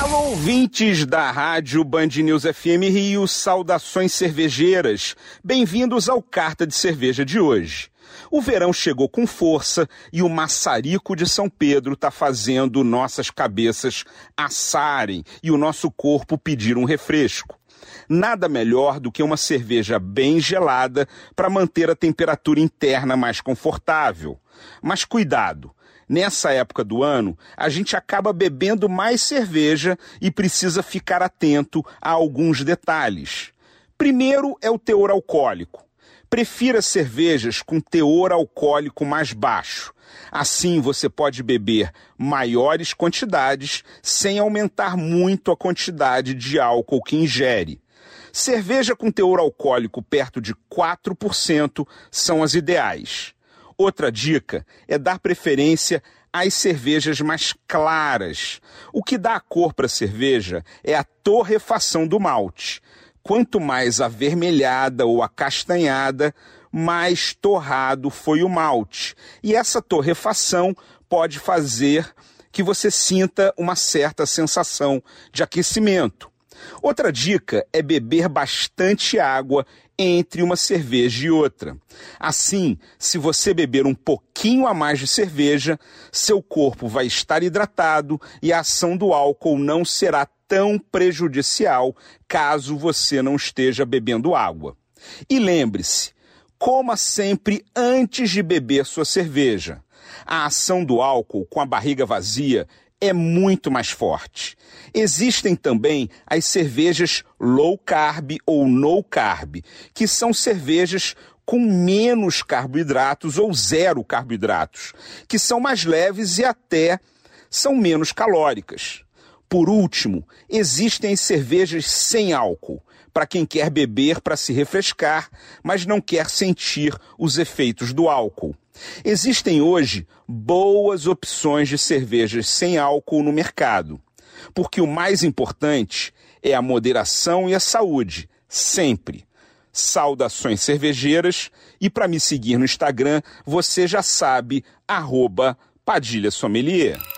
Alô, ouvintes da Rádio Band News FM Rio, saudações cervejeiras. Bem-vindos ao Carta de Cerveja de hoje. O verão chegou com força e o maçarico de São Pedro está fazendo nossas cabeças assarem e o nosso corpo pedir um refresco nada melhor do que uma cerveja bem gelada para manter a temperatura interna mais confortável. Mas cuidado! Nessa época do ano, a gente acaba bebendo mais cerveja e precisa ficar atento a alguns detalhes. Primeiro é o teor alcoólico. Prefira cervejas com teor alcoólico mais baixo. Assim você pode beber maiores quantidades sem aumentar muito a quantidade de álcool que ingere. Cerveja com teor alcoólico perto de 4% são as ideais. Outra dica é dar preferência às cervejas mais claras. O que dá a cor para a cerveja é a torrefação do malte. Quanto mais avermelhada ou acastanhada, mais torrado foi o malte. E essa torrefação pode fazer que você sinta uma certa sensação de aquecimento. Outra dica é beber bastante água entre uma cerveja e outra. Assim, se você beber um pouquinho a mais de cerveja, seu corpo vai estar hidratado e a ação do álcool não será tão prejudicial caso você não esteja bebendo água. E lembre-se, coma sempre antes de beber sua cerveja. A ação do álcool com a barriga vazia é muito mais forte. Existem também as cervejas low carb ou no carb, que são cervejas com menos carboidratos ou zero carboidratos, que são mais leves e até são menos calóricas. Por último, existem as cervejas sem álcool, para quem quer beber para se refrescar, mas não quer sentir os efeitos do álcool. Existem hoje boas opções de cervejas sem álcool no mercado, porque o mais importante é a moderação e a saúde, sempre. Saudações cervejeiras e para me seguir no Instagram, você já sabe, arroba Padilha Sommelier.